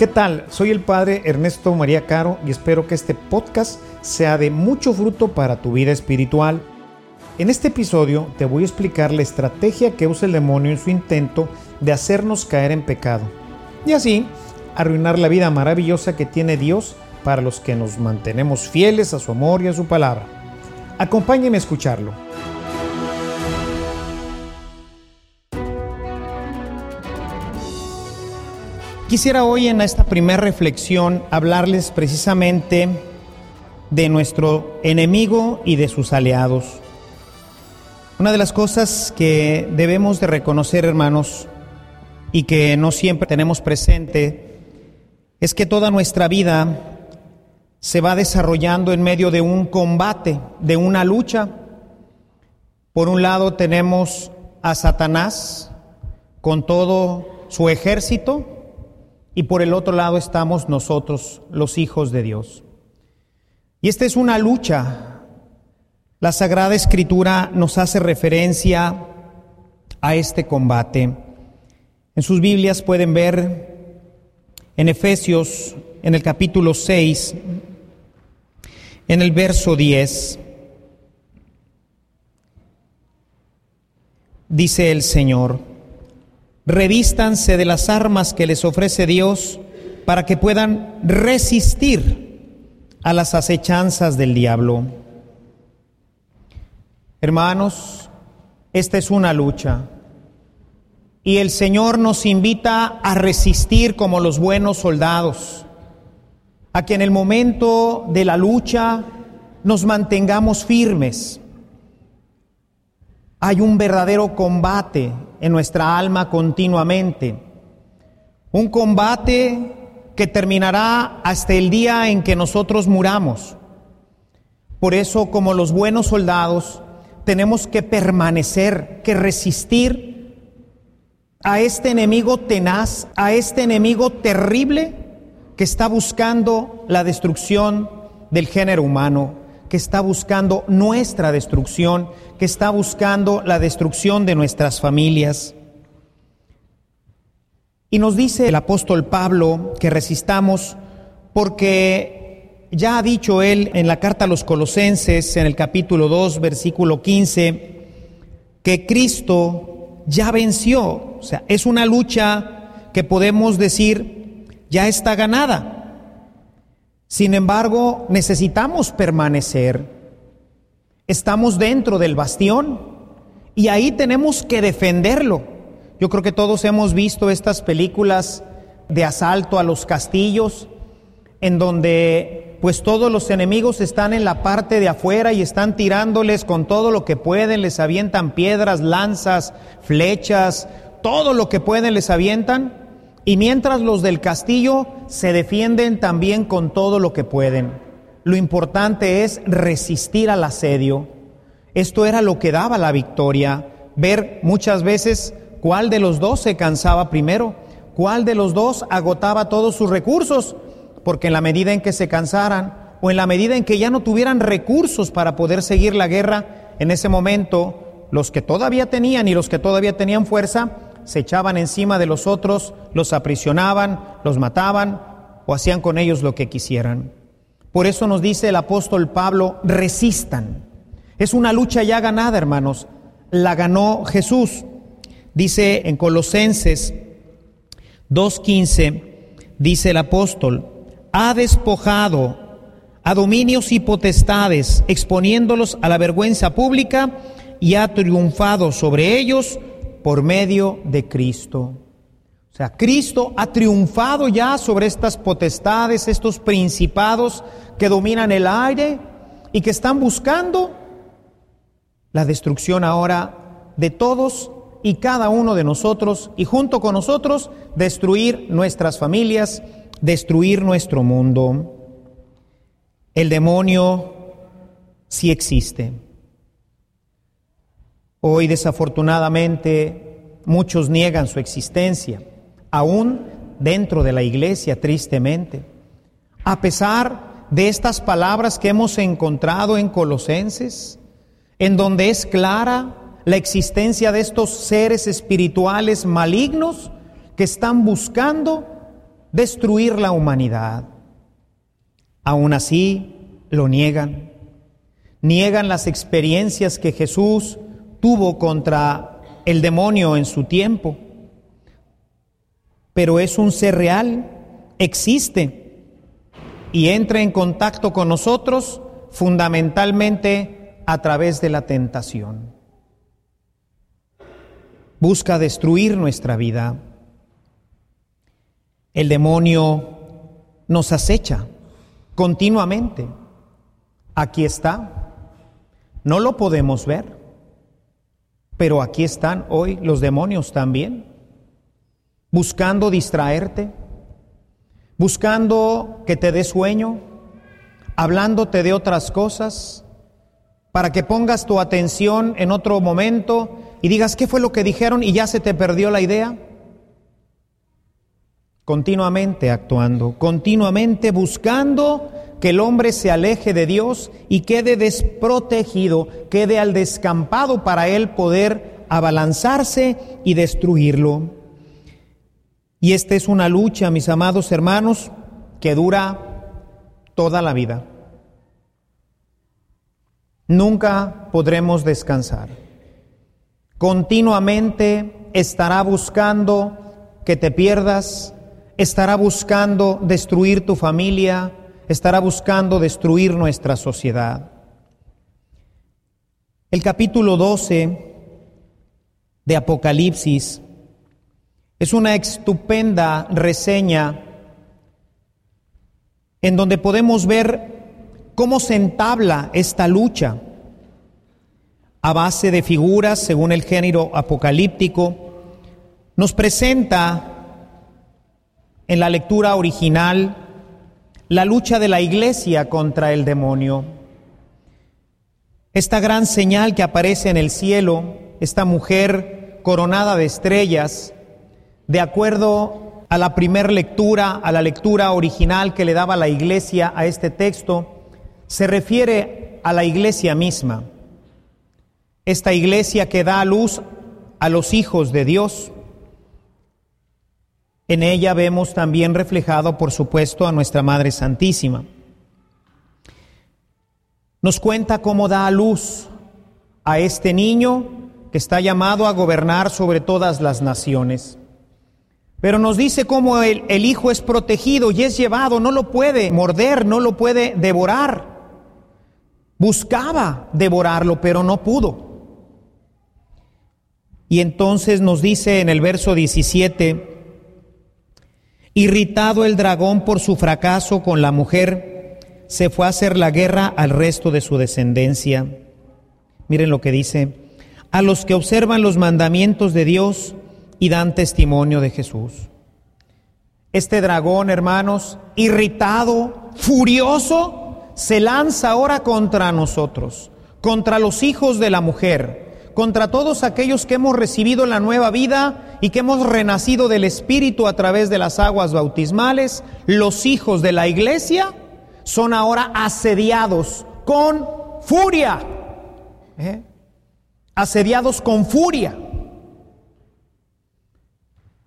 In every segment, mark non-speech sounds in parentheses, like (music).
¿Qué tal? Soy el padre Ernesto María Caro y espero que este podcast sea de mucho fruto para tu vida espiritual. En este episodio te voy a explicar la estrategia que usa el demonio en su intento de hacernos caer en pecado y así arruinar la vida maravillosa que tiene Dios para los que nos mantenemos fieles a su amor y a su palabra. Acompáñeme a escucharlo. Quisiera hoy en esta primera reflexión hablarles precisamente de nuestro enemigo y de sus aliados. Una de las cosas que debemos de reconocer, hermanos, y que no siempre tenemos presente, es que toda nuestra vida se va desarrollando en medio de un combate, de una lucha. Por un lado tenemos a Satanás con todo su ejército, y por el otro lado estamos nosotros, los hijos de Dios. Y esta es una lucha. La Sagrada Escritura nos hace referencia a este combate. En sus Biblias pueden ver en Efesios, en el capítulo 6, en el verso 10, dice el Señor, revístanse de las armas que les ofrece Dios para que puedan resistir a las acechanzas del diablo. Hermanos, esta es una lucha y el Señor nos invita a resistir como los buenos soldados, a que en el momento de la lucha nos mantengamos firmes. Hay un verdadero combate en nuestra alma continuamente. Un combate que terminará hasta el día en que nosotros muramos. Por eso, como los buenos soldados, tenemos que permanecer, que resistir a este enemigo tenaz, a este enemigo terrible que está buscando la destrucción del género humano, que está buscando nuestra destrucción, que está buscando la destrucción de nuestras familias. Y nos dice el apóstol Pablo que resistamos porque ya ha dicho él en la carta a los colosenses, en el capítulo 2, versículo 15, que Cristo ya venció. O sea, es una lucha que podemos decir ya está ganada. Sin embargo, necesitamos permanecer. Estamos dentro del bastión y ahí tenemos que defenderlo. Yo creo que todos hemos visto estas películas de asalto a los castillos, en donde pues todos los enemigos están en la parte de afuera y están tirándoles con todo lo que pueden, les avientan piedras, lanzas, flechas, todo lo que pueden les avientan, y mientras los del castillo se defienden también con todo lo que pueden. Lo importante es resistir al asedio. Esto era lo que daba la victoria, ver muchas veces cuál de los dos se cansaba primero, cuál de los dos agotaba todos sus recursos, porque en la medida en que se cansaran o en la medida en que ya no tuvieran recursos para poder seguir la guerra, en ese momento los que todavía tenían y los que todavía tenían fuerza se echaban encima de los otros, los aprisionaban, los mataban o hacían con ellos lo que quisieran. Por eso nos dice el apóstol Pablo, resistan. Es una lucha ya ganada, hermanos. La ganó Jesús. Dice en Colosenses 2.15, dice el apóstol, ha despojado a dominios y potestades, exponiéndolos a la vergüenza pública, y ha triunfado sobre ellos por medio de Cristo. O sea, Cristo ha triunfado ya sobre estas potestades, estos principados que dominan el aire y que están buscando la destrucción ahora de todos y cada uno de nosotros y junto con nosotros destruir nuestras familias, destruir nuestro mundo. El demonio sí existe. Hoy desafortunadamente muchos niegan su existencia aún dentro de la iglesia, tristemente. A pesar de estas palabras que hemos encontrado en Colosenses, en donde es clara la existencia de estos seres espirituales malignos que están buscando destruir la humanidad. Aún así, lo niegan. Niegan las experiencias que Jesús tuvo contra el demonio en su tiempo. Pero es un ser real, existe y entra en contacto con nosotros fundamentalmente a través de la tentación. Busca destruir nuestra vida. El demonio nos acecha continuamente. Aquí está. No lo podemos ver, pero aquí están hoy los demonios también, buscando distraerte, buscando que te dé sueño, hablándote de otras cosas, para que pongas tu atención en otro momento y digas, ¿qué fue lo que dijeron? y ya se te perdió la idea. Continuamente actuando, continuamente buscando que el hombre se aleje de Dios y quede desprotegido, quede al descampado para él poder abalanzarse y destruirlo. Y esta es una lucha, mis amados hermanos, que dura toda la vida. Nunca podremos descansar. Continuamente estará buscando que te pierdas, estará buscando destruir tu familia, estará buscando destruir nuestra sociedad. El capítulo 12 de Apocalipsis es una estupenda reseña en donde podemos ver cómo se entabla esta lucha a base de figuras según el género apocalíptico, nos presenta en la lectura original la lucha de la iglesia contra el demonio. Esta gran señal que aparece en el cielo, esta mujer coronada de estrellas, de acuerdo a la primera lectura, a la lectura original que le daba la iglesia a este texto, se refiere a la iglesia misma, esta iglesia que da a luz a los hijos de Dios. En ella vemos también reflejado, por supuesto, a nuestra Madre Santísima. Nos cuenta cómo da a luz a este niño que está llamado a gobernar sobre todas las naciones. Pero nos dice cómo el, hijo es protegido y es llevado, no lo puede morder, no lo puede devorar. Buscaba devorarlo, pero no pudo. Y entonces nos dice en el verso 17, irritado el dragón por su fracaso con la mujer, se fue a hacer la guerra al resto de su descendencia. Miren lo que dice, a los que observan los mandamientos de Dios y dan testimonio de Jesús. Este dragón, hermanos, irritado, furioso, se lanza ahora contra nosotros, contra los hijos de la mujer, contra todos aquellos que hemos recibido la nueva vida y que hemos renacido del Espíritu a través de las aguas bautismales, los hijos de la iglesia son ahora asediados con furia, ¿eh? asediados con furia.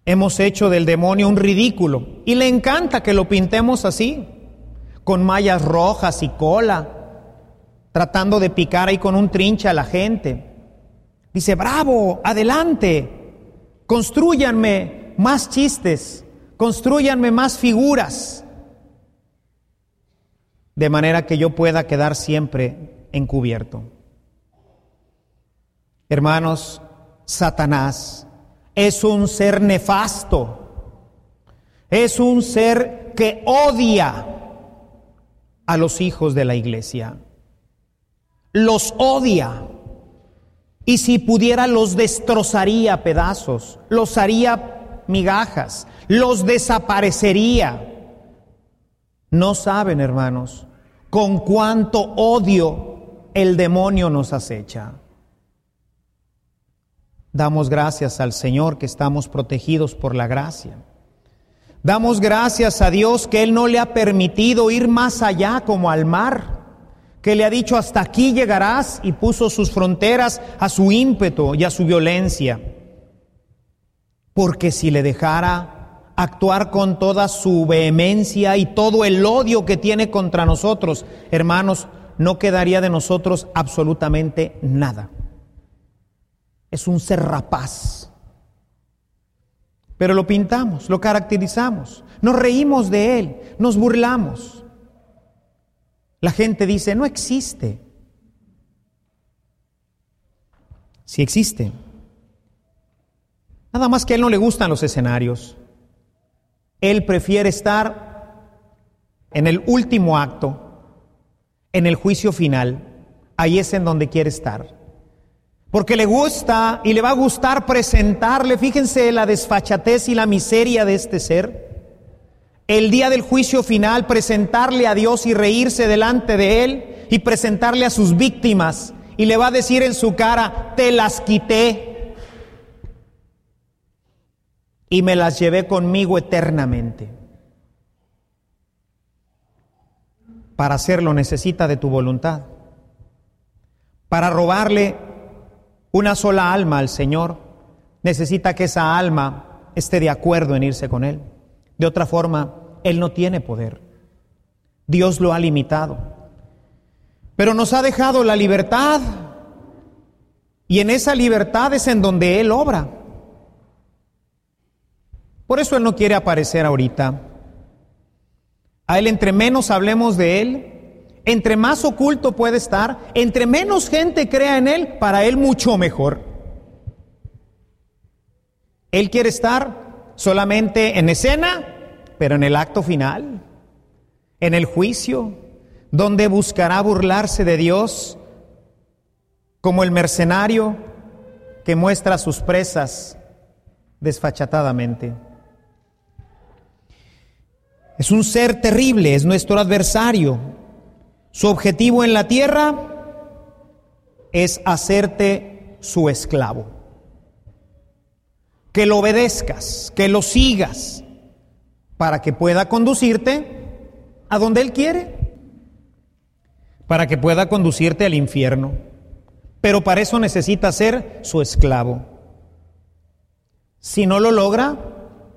Hemos hecho del demonio un ridículo y le encanta que lo pintemos así con mallas rojas y cola, tratando de picar ahí con un trinche a la gente. Dice, bravo, adelante, construyanme más chistes, construyanme más figuras, de manera que yo pueda quedar siempre encubierto. Hermanos, Satanás es un ser nefasto, es un ser que odia a los hijos de la iglesia. Los odia. Y si pudiera los destrozaría pedazos, los haría migajas, los desaparecería. No saben, hermanos, con cuánto odio el demonio nos acecha. Damos gracias al Señor que estamos protegidos por la gracia. Damos gracias a Dios que Él no le ha permitido ir más allá como al mar, que le ha dicho hasta aquí llegarás y puso sus fronteras a su ímpetu y a su violencia. Porque si le dejara, actuar con toda su vehemencia y todo el odio que tiene contra nosotros, hermanos, no quedaría de nosotros absolutamente nada. Es un ser rapaz. Pero lo pintamos, lo caracterizamos, nos reímos de él, nos burlamos. La gente dice, no existe. Si existe. Nada más que a él no le gustan los escenarios. Él prefiere estar en el último acto, en el juicio final. Ahí es en donde quiere estar. Porque le gusta y le va a gustar presentarle, fíjense la desfachatez y la miseria de este ser. El día del juicio final, presentarle a Dios y reírse delante de Él y presentarle a sus víctimas. Y le va a decir en su cara, te las quité y me las llevé conmigo eternamente. Para hacerlo necesita de tu voluntad. Para robarle una sola alma al Señor, necesita que esa alma esté de acuerdo en irse con Él. De otra forma, Él no tiene poder. Dios lo ha limitado. Pero nos ha dejado la libertad y en esa libertad es en donde Él obra. Por eso Él no quiere aparecer ahorita. A Él entre menos hablemos de Él, entre más oculto puede estar, entre menos gente crea en Él, para Él mucho mejor. Él quiere estar solamente en escena, pero en el acto final, en el juicio, donde buscará burlarse de Dios como el mercenario que muestra sus presas desfachatadamente. Es un ser terrible, es nuestro adversario. Su objetivo en la tierra es hacerte su esclavo. Que lo obedezcas, que lo sigas, para que pueda conducirte a donde Él quiere, para que pueda conducirte al infierno. Pero para eso necesita ser su esclavo. Si no lo logra,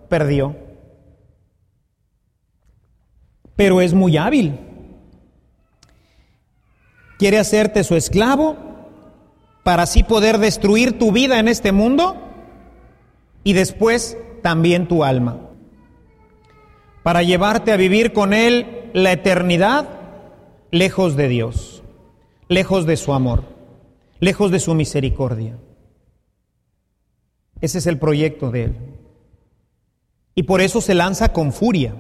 perdió pero es muy hábil. Quiere hacerte su esclavo para así poder destruir tu vida en este mundo y después también tu alma. Para llevarte a vivir con Él la eternidad lejos de Dios, lejos de su amor, lejos de su misericordia. Ese es el proyecto de Él. Y por eso se lanza con furia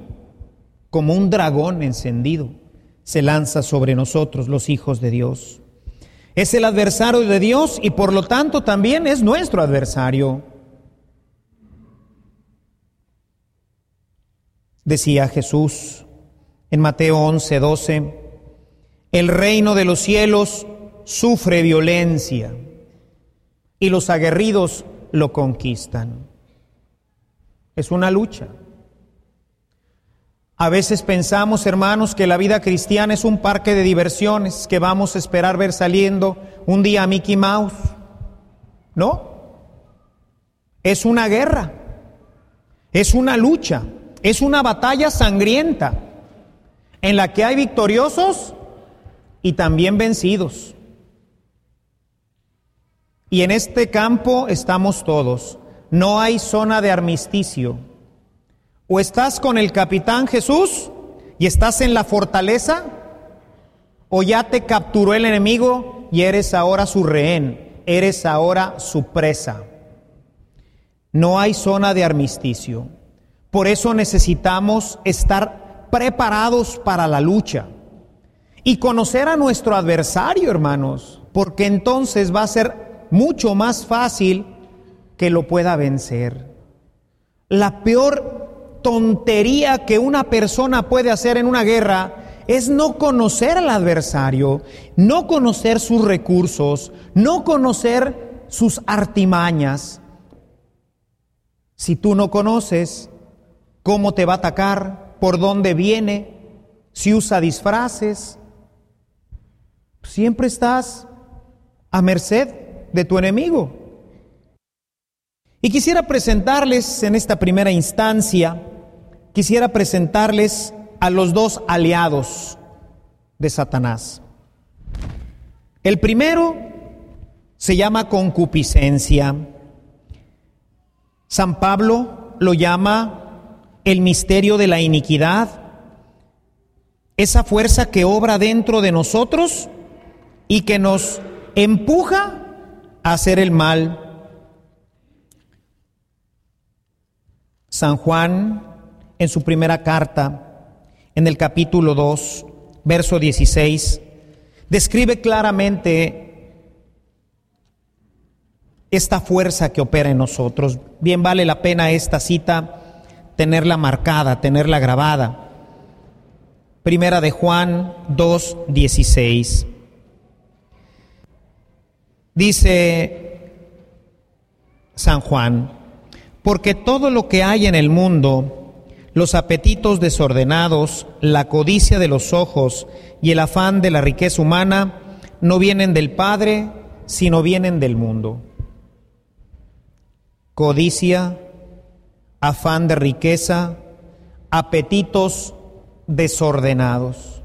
como un dragón encendido, se lanza sobre nosotros, los hijos de Dios. Es el adversario de Dios y por lo tanto también es nuestro adversario. Decía Jesús en Mateo 11, 12, el reino de los cielos sufre violencia y los aguerridos lo conquistan. Es una lucha. A veces pensamos, hermanos, que la vida cristiana es un parque de diversiones que vamos a esperar ver saliendo un día a Mickey Mouse. No, es una guerra, es una lucha, es una batalla sangrienta en la que hay victoriosos y también vencidos. Y en este campo estamos todos. No hay zona de armisticio. O estás con el capitán Jesús y estás en la fortaleza, o ya te capturó el enemigo y eres ahora su rehén, eres ahora su presa. No hay zona de armisticio. Por eso necesitamos estar preparados para la lucha y conocer a nuestro adversario, hermanos, porque entonces va a ser mucho más fácil que lo pueda vencer. La peor tontería que una persona puede hacer en una guerra es no conocer al adversario, no conocer sus recursos, no conocer sus artimañas. Si tú no conoces cómo te va a atacar, por dónde viene, si usa disfraces, siempre estás a merced de tu enemigo. Y quisiera presentarles en esta primera instancia, quisiera presentarles a los dos aliados de Satanás. El primero se llama concupiscencia. San Pablo lo llama el misterio de la iniquidad, esa fuerza que obra dentro de nosotros y que nos empuja a hacer el mal. San Juan, en su primera carta, en el capítulo 2, verso 16, describe claramente esta fuerza que opera en nosotros. Bien vale la pena esta cita tenerla marcada, tenerla grabada. Primera de Juan 2, 16. Dice San Juan, porque todo lo que hay en el mundo, los apetitos desordenados, la codicia de los ojos y el afán de la riqueza humana, no vienen del Padre, sino vienen del mundo. Codicia, afán de riqueza, apetitos desordenados.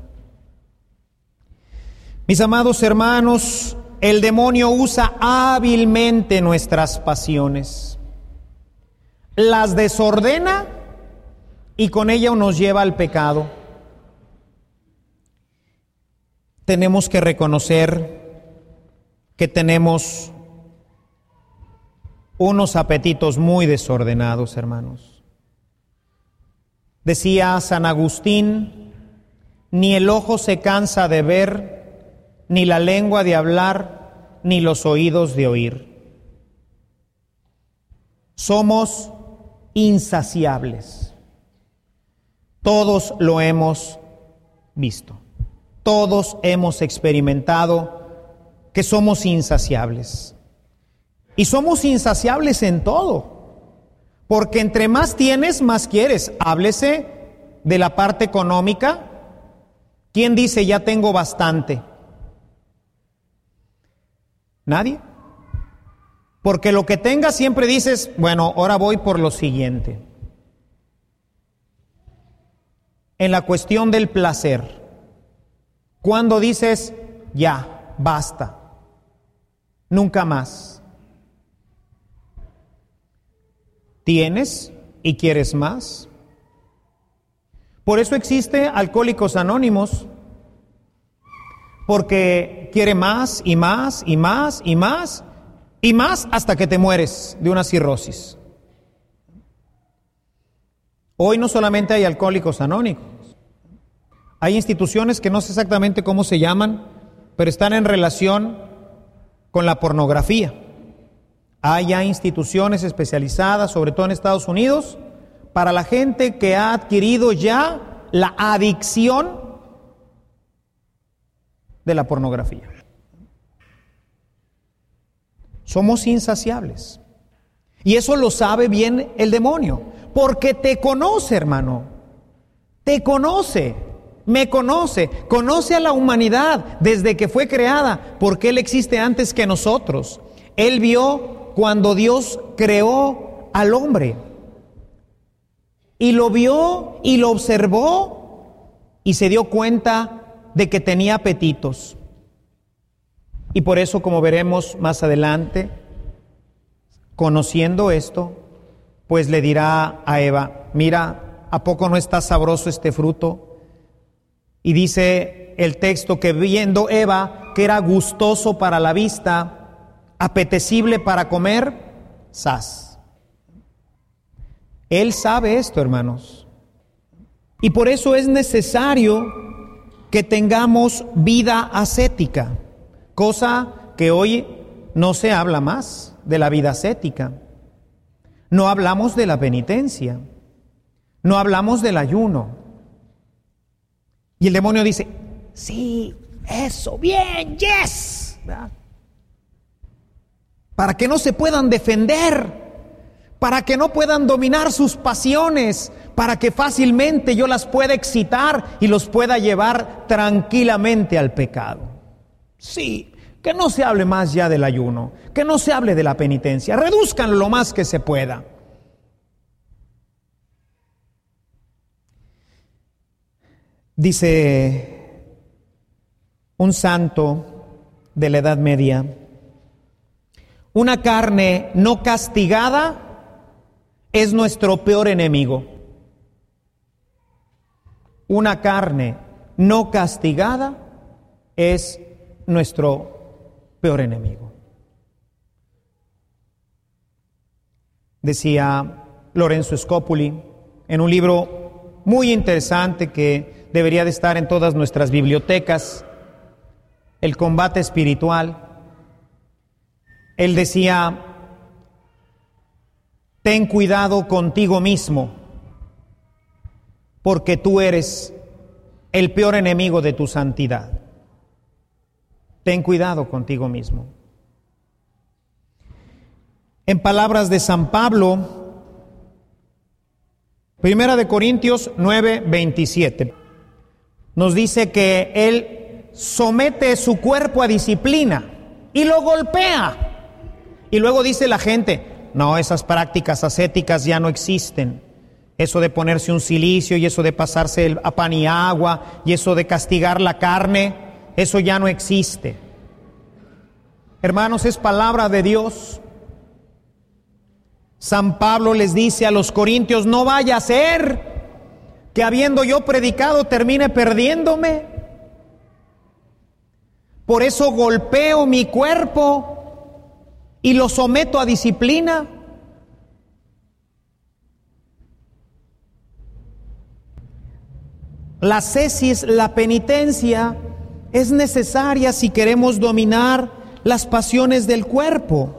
Mis amados hermanos, el demonio usa hábilmente nuestras pasiones, las desordena y con ella nos lleva al pecado. Tenemos que reconocer que tenemos unos apetitos muy desordenados, hermanos. Decía San Agustín, ni el ojo se cansa de ver, ni la lengua de hablar, ni los oídos de oír. Somos insaciables. Todos lo hemos visto. Todos hemos experimentado que somos insaciables. Y somos insaciables en todo. Porque entre más tienes, más quieres. Háblese de la parte económica. ¿Quién dice ya tengo bastante? Nadie. Porque lo que tengas siempre dices, bueno, ahora voy por lo siguiente. En la cuestión del placer, cuando dices, ya, basta, nunca más. ¿Tienes y quieres más? Por eso existe Alcohólicos Anónimos, porque quiere más y más y más y más y más hasta que te mueres de una cirrosis. Hoy no solamente hay alcohólicos anónimos, hay instituciones que no sé exactamente cómo se llaman, pero están en relación con la pornografía. Hay ya instituciones especializadas, sobre todo en Estados Unidos, para la gente que ha adquirido ya la adicción de la pornografía. Somos insaciables. Y eso lo sabe bien el demonio, porque te conoce, hermano. Te conoce, me conoce, conoce a la humanidad desde que fue creada, porque Él existe antes que nosotros. Él vio cuando Dios creó al hombre. Y lo vio y lo observó y se dio cuenta de que tenía apetitos. Y por eso, como veremos más adelante, conociendo esto, pues le dirá a Eva, mira, ¿a poco no está sabroso este fruto? Y dice el texto que viendo Eva que era gustoso para la vista, apetecible para comer, sas. Él sabe esto, hermanos. Y por eso es necesario que tengamos vida ascética, cosa que hoy no se habla más de la vida ascética. No hablamos de la penitencia, no hablamos del ayuno. Y el demonio dice, sí, eso, bien, yes. Para que no se puedan defender, para que no puedan dominar sus pasiones, para que fácilmente yo las pueda excitar y los pueda llevar tranquilamente al pecado. Sí, Que no se hable más ya del ayuno, que no se hable de la penitencia, reduzcan lo más que se pueda. Dice un santo de la Edad Media, una carne no castigada es nuestro peor enemigo. Una carne no castigada es nuestro peor enemigo. Decía Lorenzo Scopuli en un libro muy interesante que debería de estar en todas nuestras bibliotecas, El combate espiritual. Él decía, ten cuidado contigo mismo, porque tú eres el peor enemigo de tu santidad. Ten cuidado contigo mismo. En palabras de San Pablo, Primera de Corintios 9, 27, nos dice que Él somete su cuerpo a disciplina y lo golpea. Y luego dice la gente, no, esas prácticas ascéticas ya no existen. Eso de ponerse un silicio y eso de pasarse a pan y agua y eso de castigar la carne, eso ya no existe. Hermanos, es palabra de Dios. San Pablo les dice a los corintios, no vaya a ser que habiendo yo predicado termine perdiéndome. Por eso golpeo mi cuerpo y lo someto a disciplina. La cesis, la penitencia, es necesaria si queremos dominar las pasiones del cuerpo.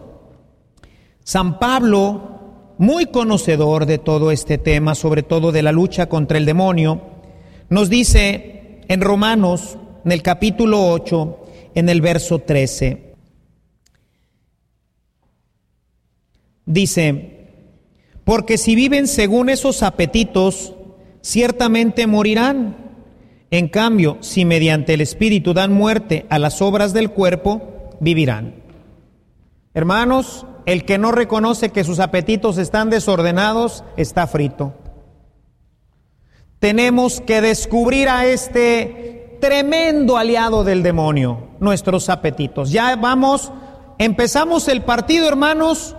San Pablo, muy conocedor de todo este tema, sobre todo de la lucha contra el demonio, nos dice en Romanos, en el capítulo 8, en el verso 13, dice, porque si viven según esos apetitos, ciertamente morirán. En cambio, si mediante el Espíritu dan muerte a las obras del cuerpo, vivirán. Hermanos, el que no reconoce que sus apetitos están desordenados está frito. Tenemos que descubrir a este tremendo aliado del demonio, nuestros apetitos. Ya vamos, empezamos el partido, hermanos,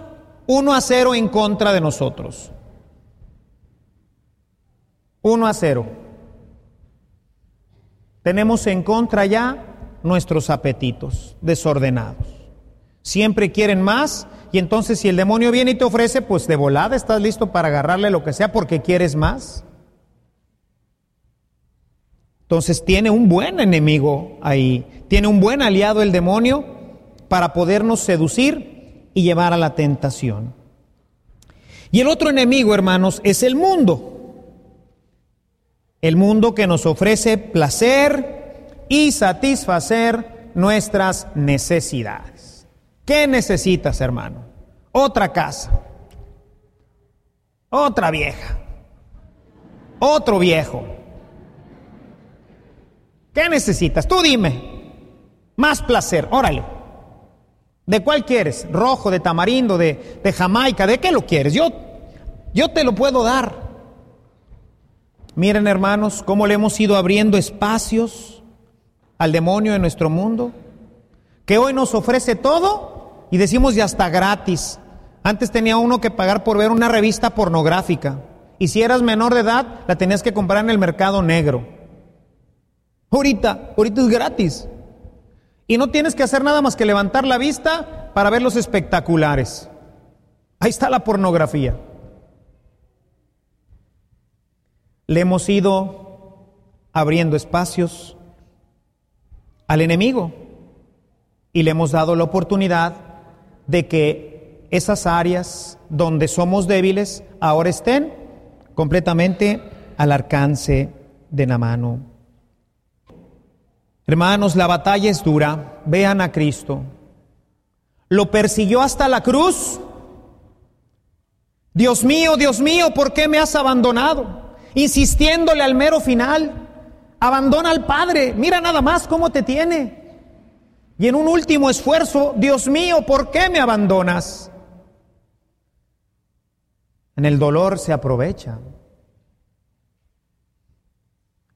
1 a 0 en contra de nosotros. 1 a 0. Tenemos en contra ya nuestros apetitos desordenados. Siempre quieren más y entonces si el demonio viene y te ofrece, pues de volada estás listo para agarrarle lo que sea porque quieres más. Entonces tiene un buen enemigo ahí, tiene un buen aliado el demonio para podernos seducir y llevar a la tentación. Y el otro enemigo, hermanos, es el mundo. El mundo que nos ofrece placer y satisfacer nuestras necesidades. ¿Qué necesitas, hermano? Otra casa, otra vieja, otro viejo. ¿Qué necesitas? Tú dime. Más placer, órale. ¿De cuál quieres? ¿Rojo, de tamarindo, de, de Jamaica? ¿De qué lo quieres? Yo, yo te lo puedo dar. Miren hermanos, cómo le hemos ido abriendo espacios al demonio en nuestro mundo, que hoy nos ofrece todo y decimos ya está gratis. Antes tenía uno que pagar por ver una revista pornográfica y si eras menor de edad la tenías que comprar en el mercado negro. Ahorita, ahorita es gratis. Y no tienes que hacer nada más que levantar la vista para ver los espectaculares. Ahí está la pornografía. Le hemos ido abriendo espacios al enemigo y le hemos dado la oportunidad de que esas áreas donde somos débiles ahora estén completamente al alcance de la mano. Hermanos, la batalla es dura. Vean a Cristo. Lo persiguió hasta la cruz. Dios mío, Dios mío, ¿por qué me has abandonado? insistiéndole al mero final. Abandona al Padre, mira nada más cómo te tiene. Y en un último esfuerzo, Dios mío, ¿por qué me abandonas? En el dolor se aprovecha.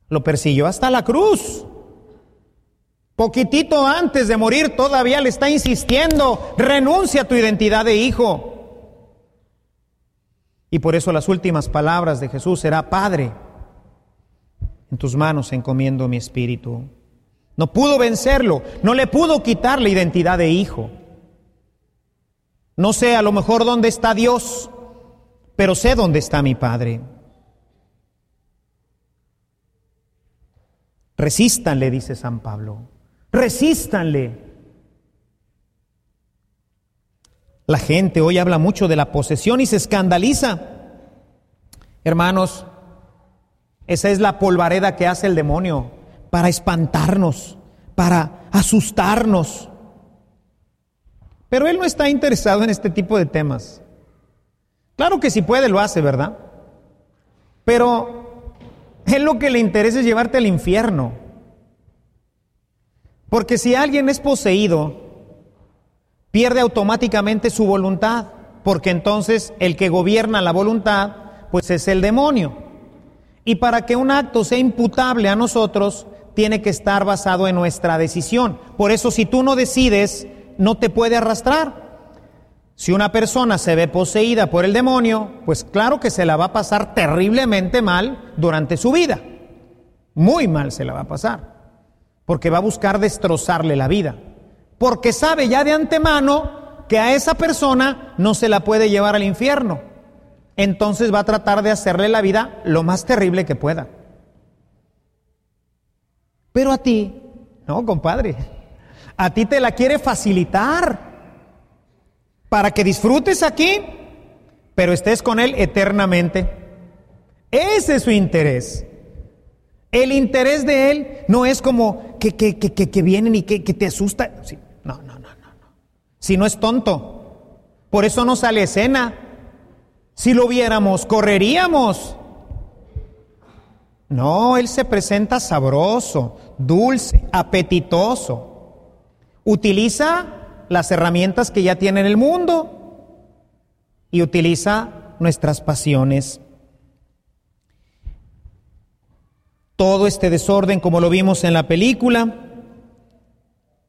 Lo persiguió hasta la cruz. Poquitito antes de morir todavía le está insistiendo, renuncia a tu identidad de hijo. Y por eso las últimas palabras de Jesús será, Padre, en tus manos encomiendo mi espíritu. No pudo vencerlo, no le pudo quitar la identidad de hijo. No sé a lo mejor dónde está Dios, pero sé dónde está mi Padre. Resístanle, dice San Pablo. Resístanle. La gente hoy habla mucho de la posesión y se escandaliza. Hermanos, esa es la polvareda que hace el demonio para espantarnos, para asustarnos. Pero él no está interesado en este tipo de temas. Claro que si puede lo hace, ¿verdad? Pero él lo que le interesa es llevarte al infierno. Porque si alguien es poseído, pierde automáticamente su voluntad, porque entonces el que gobierna la voluntad, pues es el demonio. Y para que un acto sea imputable a nosotros, tiene que estar basado en nuestra decisión. Por eso si tú no decides, no te puede arrastrar. Si una persona se ve poseída por el demonio, pues claro que se la va a pasar terriblemente mal durante su vida. Muy mal se la va a pasar, porque va a buscar destrozarle la vida porque sabe ya de antemano que a esa persona no se la puede llevar al infierno. Entonces va a tratar de hacerle la vida lo más terrible que pueda. Pero a ti, no, compadre, a ti te la quiere facilitar para que disfrutes aquí, pero estés con Él eternamente. Ese es su interés. El interés de Él no es como que, que, que, que vienen y que, te asusta. No, no, no, no, no. Si no es tonto. Por eso no sale escena. Si lo viéramos, correríamos. No, Él se presenta sabroso, dulce, apetitoso. Utiliza las herramientas que ya tiene en el mundo y utiliza nuestras pasiones. Todo este desorden, como lo vimos en la película,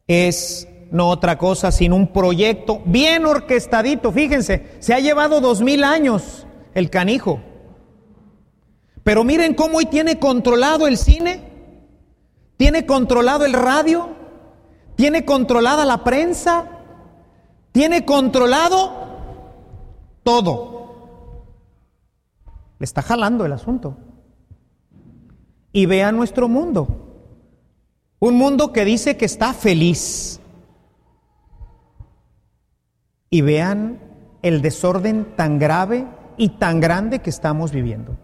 es no otra cosa sino un proyecto bien orquestadito. Fíjense, se ha llevado dos mil años el canijo. Pero miren cómo hoy tiene controlado el cine, tiene controlado el radio, tiene controlada la prensa, tiene controlado todo. Le está jalando el asunto. Y vean nuestro mundo. Un mundo que dice que está feliz, y vean el desorden tan grave y tan grande que estamos viviendo.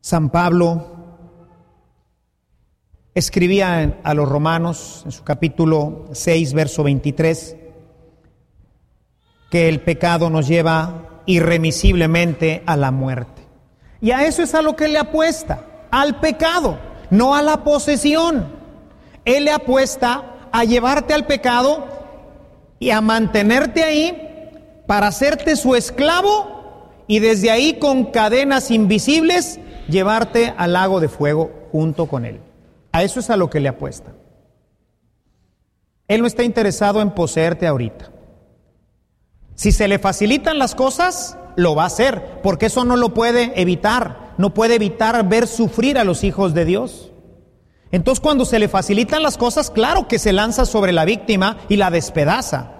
San Pablo escribía a los romanos en su capítulo 6, verso 23, que el pecado nos lleva irremisiblemente a la muerte. Y a eso es a lo que le apuesta, al pecado, no a la posesión. Él le apuesta a llevarte al pecado y a mantenerte ahí para hacerte su esclavo y desde ahí con cadenas invisibles llevarte al lago de fuego junto con él. A eso es a lo que le apuesta. Él no está interesado en poseerte ahorita. Si se le facilitan las cosas, lo va a hacer, porque eso no lo puede evitar. No puede evitar ver sufrir a los hijos de Dios. Entonces cuando se le facilitan las cosas, claro que se lanza sobre la víctima y la despedaza.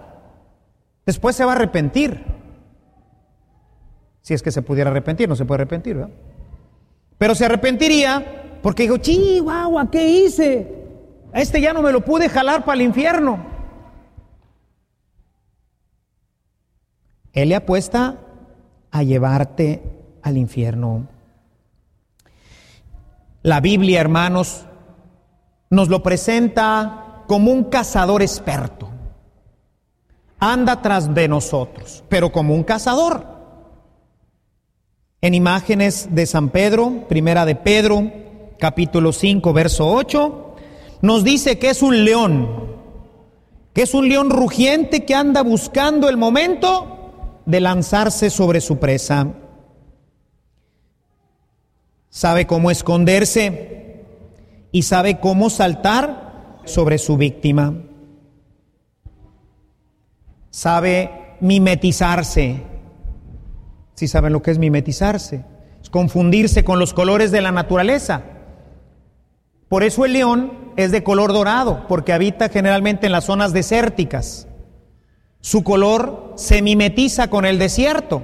Después se va a arrepentir. Si es que se pudiera arrepentir, no se puede arrepentir, ¿verdad? Pero se arrepentiría porque dijo, chihuahua, ¿qué hice? A este ya no me lo pude jalar para el infierno. Él le apuesta a llevarte al infierno. La Biblia, hermanos, nos lo presenta como un cazador experto. Anda tras de nosotros, pero como un cazador. En imágenes de San Pedro, primera de Pedro, capítulo 5, verso 8, nos dice que es un león, que es un león rugiente que anda buscando el momento de lanzarse sobre su presa. Sabe cómo esconderse y sabe cómo saltar sobre su víctima. Sabe mimetizarse. Si saben lo que es mimetizarse, es confundirse con los colores de la naturaleza. Por eso el león es de color dorado, porque habita generalmente en las zonas desérticas. Su color se mimetiza con el desierto.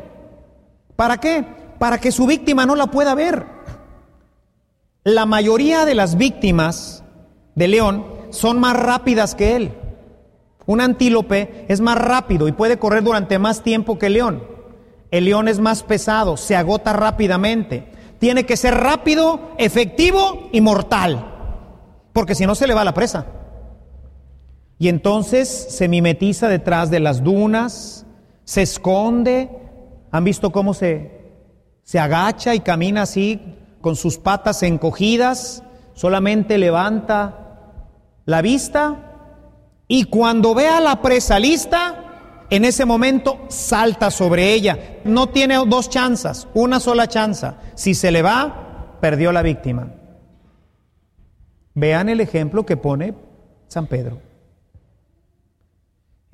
¿Para qué? Para que su víctima no la pueda ver. La mayoría de las víctimas de león son más rápidas que él. Un antílope es más rápido y puede correr durante más tiempo que el león. El león es más pesado, se agota rápidamente. Tiene que ser rápido, efectivo y mortal porque si no se le va la presa. Y entonces se mimetiza detrás de las dunas, se esconde. ¿Han visto cómo se, se agacha y camina así con sus patas encogidas? Solamente levanta la vista y cuando vea la presa lista, en ese momento salta sobre ella. No tiene dos chanzas, una sola chanza. Si se le va, perdió la víctima. Vean el ejemplo que pone San Pedro.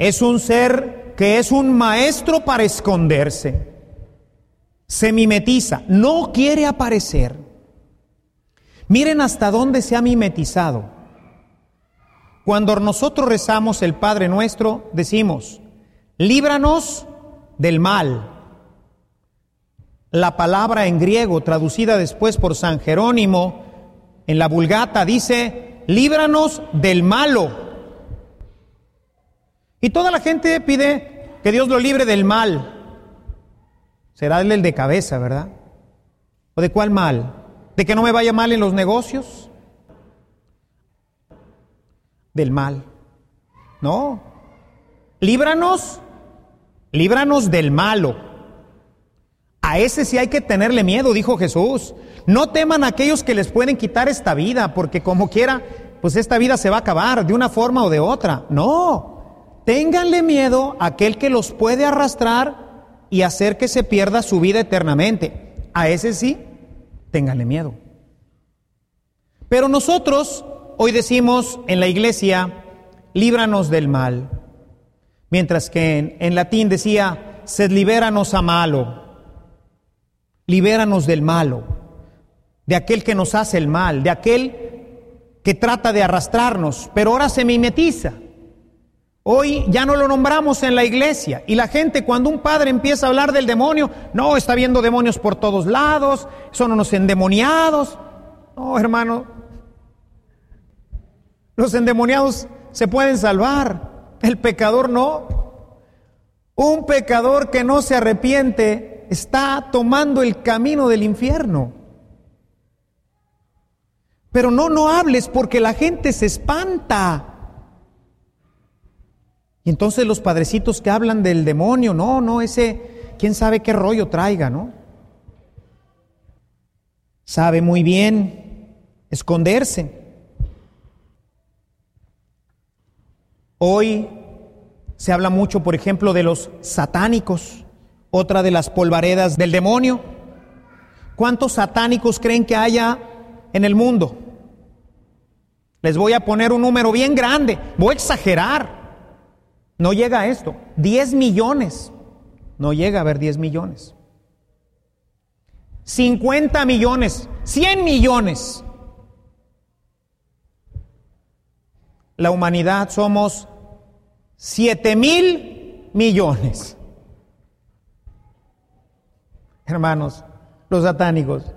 Es un ser que es un maestro para esconderse. Se mimetiza, no quiere aparecer. Miren hasta dónde se ha mimetizado. Cuando nosotros rezamos el Padre nuestro, decimos, líbranos del mal. La palabra en griego, traducida después por San Jerónimo, en la Vulgata dice, líbranos del malo. Y toda la gente pide que Dios lo libre del mal. Será el de cabeza, ¿verdad? ¿O de cuál mal? ¿De que no me vaya mal en los negocios? Del mal. No. Líbranos, líbranos del malo. A ese sí hay que tenerle miedo, dijo Jesús. No teman a aquellos que les pueden quitar esta vida, porque como quiera, pues esta vida se va a acabar de una forma o de otra. No, ténganle miedo a aquel que los puede arrastrar y hacer que se pierda su vida eternamente. A ese sí, ténganle miedo. Pero nosotros hoy decimos en la iglesia, líbranos del mal. Mientras que en, latín decía, sed libéranos a malo. Libéranos del malo de aquel que nos hace el mal, de aquel que trata de arrastrarnos, pero ahora se mimetiza. Hoy ya no lo nombramos en la iglesia y la gente cuando un padre empieza a hablar del demonio, no, está viendo demonios por todos lados, son unos endemoniados. No, hermano, los endemoniados se pueden salvar, el pecador no. Un pecador que no se arrepiente está tomando el camino del infierno. Pero no, no hables porque la gente se espanta. Y entonces los padrecitos que hablan del demonio, no, no, ese, quién sabe qué rollo traiga, ¿no? Sabe muy bien esconderse. Hoy se habla mucho, por ejemplo, de los satánicos, otra de las polvaredas del demonio. ¿Cuántos satánicos creen que haya en el mundo. Les voy a poner un número bien grande, voy a exagerar. No llega a esto, 10 millones. No llega a haber 10 millones. 50 millones, 100 millones. La humanidad somos 7 mil millones. Hermanos, los satánicos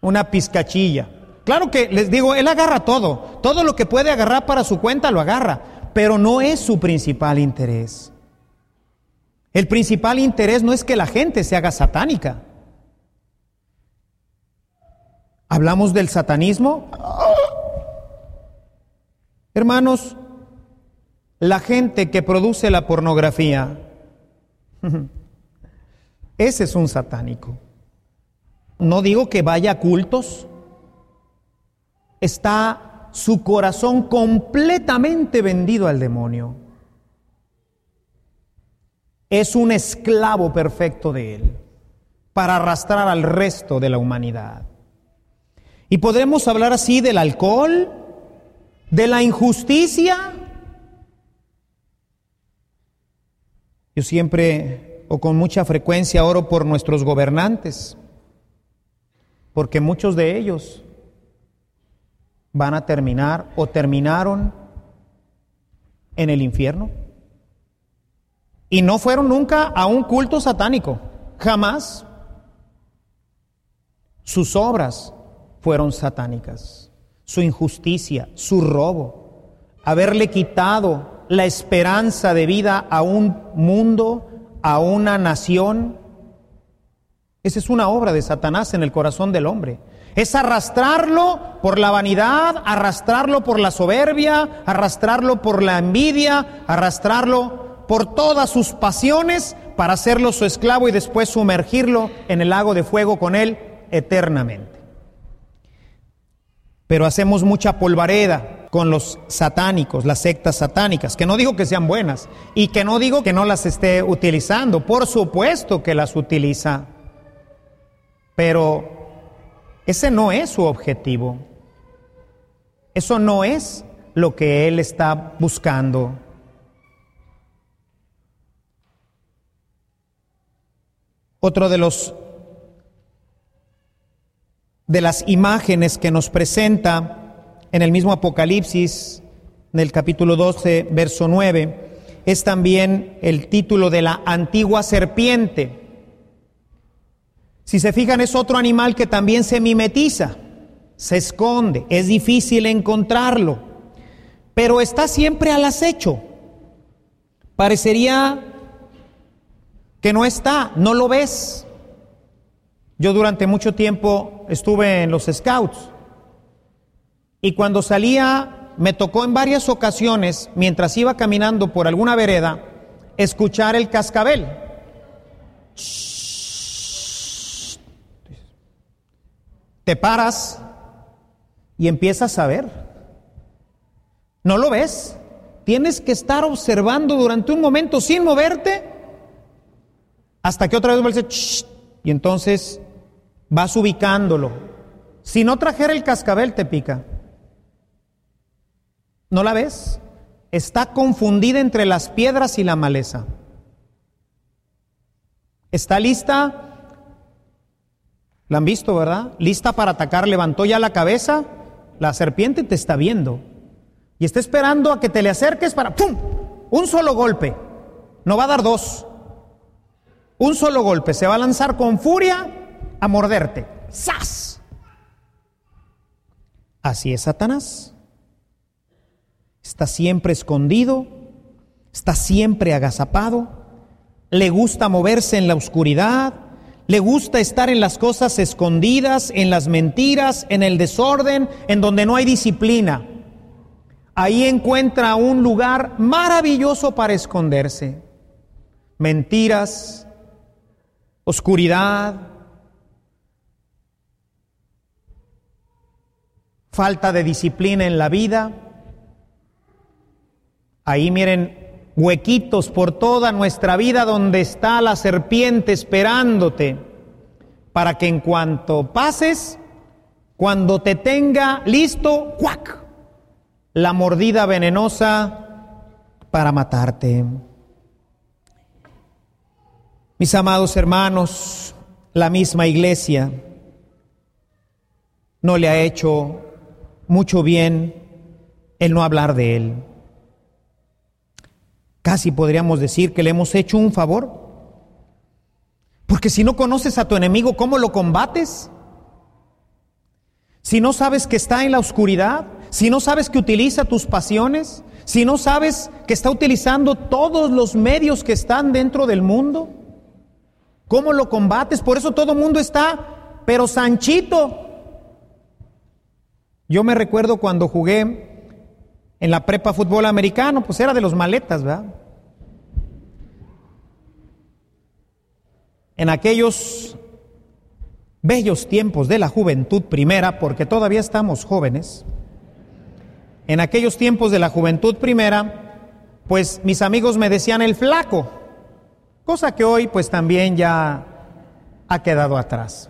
una pizcachilla. Claro que les digo, él agarra todo, todo lo que puede agarrar para su cuenta lo agarra, pero no es su principal interés. El principal interés no es que la gente se haga satánica. ¿Hablamos del satanismo? Hermanos, la gente que produce la pornografía, (laughs) ese es un satánico. no digo que vaya a cultos, está su corazón completamente vendido al demonio. Es un esclavo perfecto de él para arrastrar al resto de la humanidad. Y podemos hablar así del alcohol, de la injusticia. Yo siempre o con mucha frecuencia oro por nuestros gobernantes, porque muchos de ellos van a terminar o terminaron en el infierno. Y no fueron nunca a un culto satánico, jamás. Sus obras fueron satánicas, su injusticia, su robo, haberle quitado la esperanza de vida a un mundo, a una nación. Esa es una obra de Satanás en el corazón del hombre. Es arrastrarlo por la vanidad, arrastrarlo por la soberbia, arrastrarlo por la envidia, arrastrarlo por todas sus pasiones para hacerlo su esclavo y después sumergirlo en el lago de fuego con él eternamente. Pero hacemos mucha polvareda con los satánicos, las sectas satánicas, que no digo que sean buenas y que no digo que no las esté utilizando, por supuesto que las utiliza, pero ese no es su objetivo. Eso no es lo que Él está buscando. Otro de los de las imágenes que nos presenta en el mismo Apocalipsis, en el capítulo 12, verso 9, es también el título de la antigua serpiente. Si se fijan, es otro animal que también se mimetiza, se esconde, es difícil encontrarlo, pero está siempre al acecho. Parecería que no está, no lo ves. Yo durante mucho tiempo estuve en los scouts y cuando salía me tocó en varias ocasiones, mientras iba caminando por alguna vereda, escuchar el cascabel. Te paras y empiezas a ver. ¿No lo ves? Tienes que estar observando durante un momento sin moverte hasta que otra vez vuelve y entonces vas ubicándolo. Si no trajera el cascabel te pica. ¿No la ves? Está confundida entre las piedras y la maleza. Está lista la han visto, ¿verdad? Lista para atacar, levantó ya la cabeza, la serpiente te está viendo y está esperando a que te le acerques para ¡pum! Un solo golpe. No va a dar dos. Un solo golpe. Se va a lanzar con furia a morderte. ¡Sas! Así es Satanás. Está siempre escondido, está siempre agazapado, le gusta moverse en la oscuridad, le gusta estar en las cosas escondidas, en las mentiras, en el desorden, en donde no hay disciplina. Ahí encuentra un lugar maravilloso para esconderse. Mentiras, oscuridad, falta de disciplina en la vida. Ahí miren huequitos por toda nuestra vida donde está la serpiente esperándote para que en cuanto pases, cuando te tenga listo, ¡cuac! La mordida venenosa para matarte. Mis amados hermanos, la misma iglesia no le ha hecho mucho bien el no hablar de él. Casi podríamos decir que le hemos hecho un favor. Porque si no conoces a tu enemigo, ¿cómo lo combates? Si no sabes que está en la oscuridad, si no sabes que utiliza tus pasiones, si no sabes que está utilizando todos los medios que están dentro del mundo, ¿cómo lo combates? Por eso todo el mundo está, pero Sanchito. Yo me recuerdo cuando jugué en la prepa fútbol americano, pues era de los maletas, ¿verdad? En aquellos bellos tiempos de la juventud primera, porque todavía estamos jóvenes, en aquellos tiempos de la juventud primera, pues mis amigos me decían el flaco, cosa que hoy pues también ya ha quedado atrás.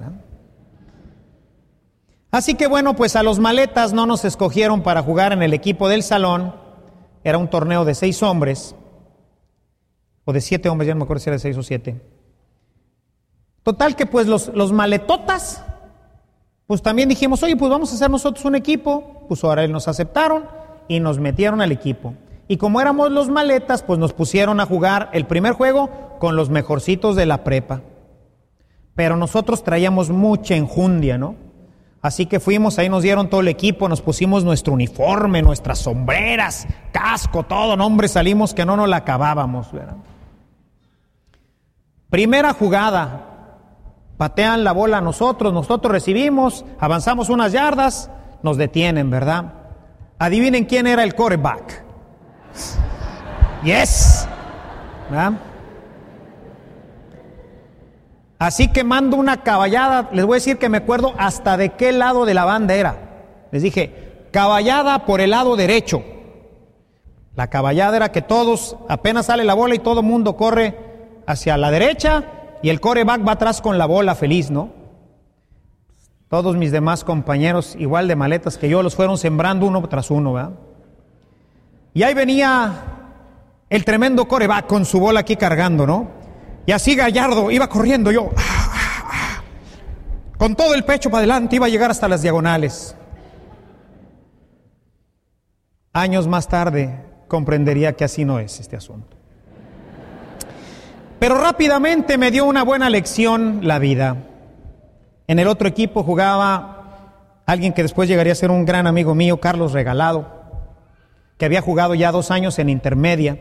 Así que bueno, pues a los maletas no nos escogieron para jugar en el equipo del salón, era un torneo de seis hombres, o de siete hombres, ya no me acuerdo si era de seis o siete. Total que pues los, los maletotas, pues también dijimos, oye, pues vamos a hacer nosotros un equipo, pues ahora nos aceptaron y nos metieron al equipo. Y como éramos los maletas, pues nos pusieron a jugar el primer juego con los mejorcitos de la prepa. Pero nosotros traíamos mucha enjundia, ¿no? Así que fuimos, ahí nos dieron todo el equipo, nos pusimos nuestro uniforme, nuestras sombreras, casco, todo, no hombre, salimos que no nos la acabábamos, ¿verdad? Primera jugada, patean la bola a nosotros, nosotros recibimos, avanzamos unas yardas, nos detienen, ¿verdad? Adivinen quién era el quarterback. Yes. ¿verdad? Así que mando una caballada, les voy a decir que me acuerdo hasta de qué lado de la banda era. Les dije, caballada por el lado derecho. La caballada era que todos, apenas sale la bola y todo mundo corre hacia la derecha y el coreback va atrás con la bola feliz, ¿no? Todos mis demás compañeros, igual de maletas que yo, los fueron sembrando uno tras uno, ¿verdad? Y ahí venía el tremendo coreback con su bola aquí cargando, ¿no? Y así Gallardo iba corriendo yo, con todo el pecho para adelante, iba a llegar hasta las diagonales. Años más tarde comprendería que así no es este asunto. Pero rápidamente me dio una buena lección la vida. En el otro equipo jugaba alguien que después llegaría a ser un gran amigo mío, Carlos Regalado, que había jugado ya dos años en intermedia.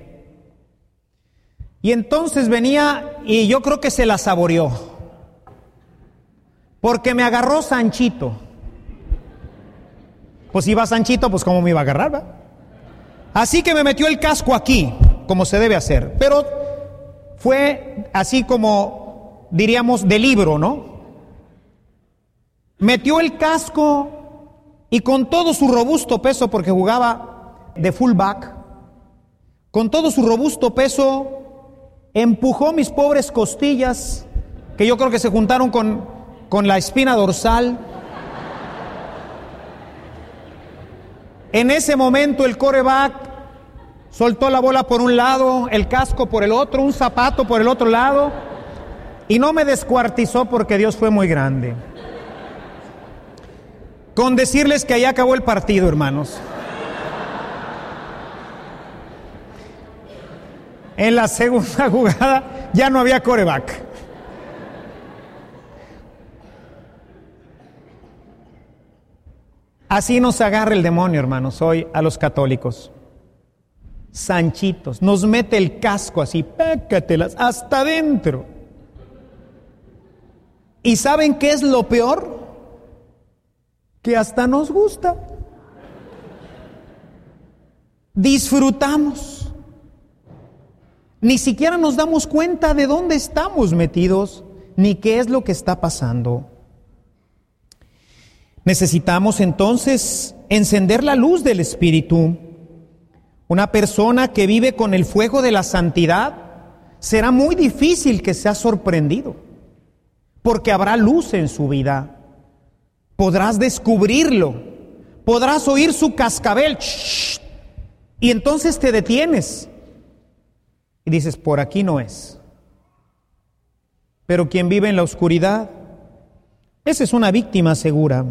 Y entonces venía y yo creo que se la saboreó. Porque me agarró Sanchito. Pues iba Sanchito, pues cómo me iba a agarrar, ¿va? Así que me metió el casco aquí, como se debe hacer. Pero fue así como, diríamos, de libro, ¿no? Metió el casco y con todo su robusto peso, porque jugaba de fullback, con todo su robusto peso, empujó mis pobres costillas, que yo creo que se juntaron con, con la espina dorsal. En ese momento el coreback soltó la bola por un lado, el casco por el otro, un zapato por el otro lado, y no me descuartizó porque Dios fue muy grande. Con decirles que ahí acabó el partido, hermanos. En la segunda (laughs) jugada ya no había coreback. Así nos agarra el demonio, hermanos, hoy a los católicos. Sanchitos, nos mete el casco así, pécatelas, hasta adentro. ¿Y saben qué es lo peor? Que hasta nos gusta. Disfrutamos. Ni siquiera nos damos cuenta de dónde estamos metidos, ni qué es lo que está pasando. Necesitamos entonces encender la luz del Espíritu. Una persona que vive con el fuego de la santidad será muy difícil que sea sorprendido, porque habrá luz en su vida. Podrás descubrirlo, podrás oír su cascabel, y entonces te detienes y dices, por aquí no es. Pero quien vive en la oscuridad, esa es una víctima segura.